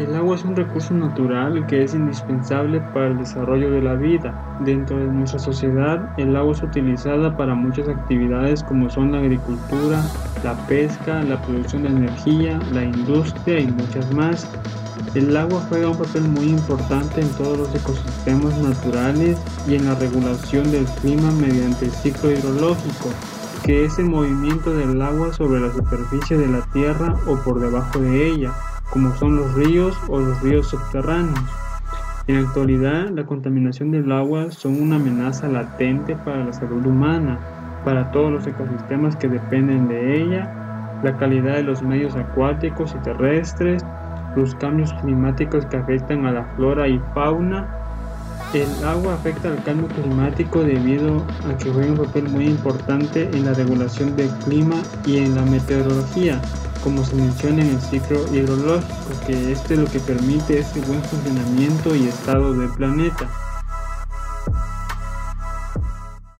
El agua es un recurso natural que es indispensable para el desarrollo de la vida. Dentro de nuestra sociedad, el agua es utilizada para muchas actividades como son la agricultura, la pesca, la producción de energía, la industria y muchas más. El agua juega un papel muy importante en todos los ecosistemas naturales y en la regulación del clima mediante el ciclo hidrológico, que es el movimiento del agua sobre la superficie de la tierra o por debajo de ella, como son los ríos o los ríos subterráneos. En la actualidad, la contaminación del agua son una amenaza latente para la salud humana, para todos los ecosistemas que dependen de ella, la calidad de los medios acuáticos y terrestres, los cambios climáticos que afectan a la flora y fauna el agua afecta al cambio climático debido a que juega un papel muy importante en la regulación del clima y en la meteorología, como se menciona en el ciclo hidrológico, que este es lo que permite este buen funcionamiento y estado del planeta.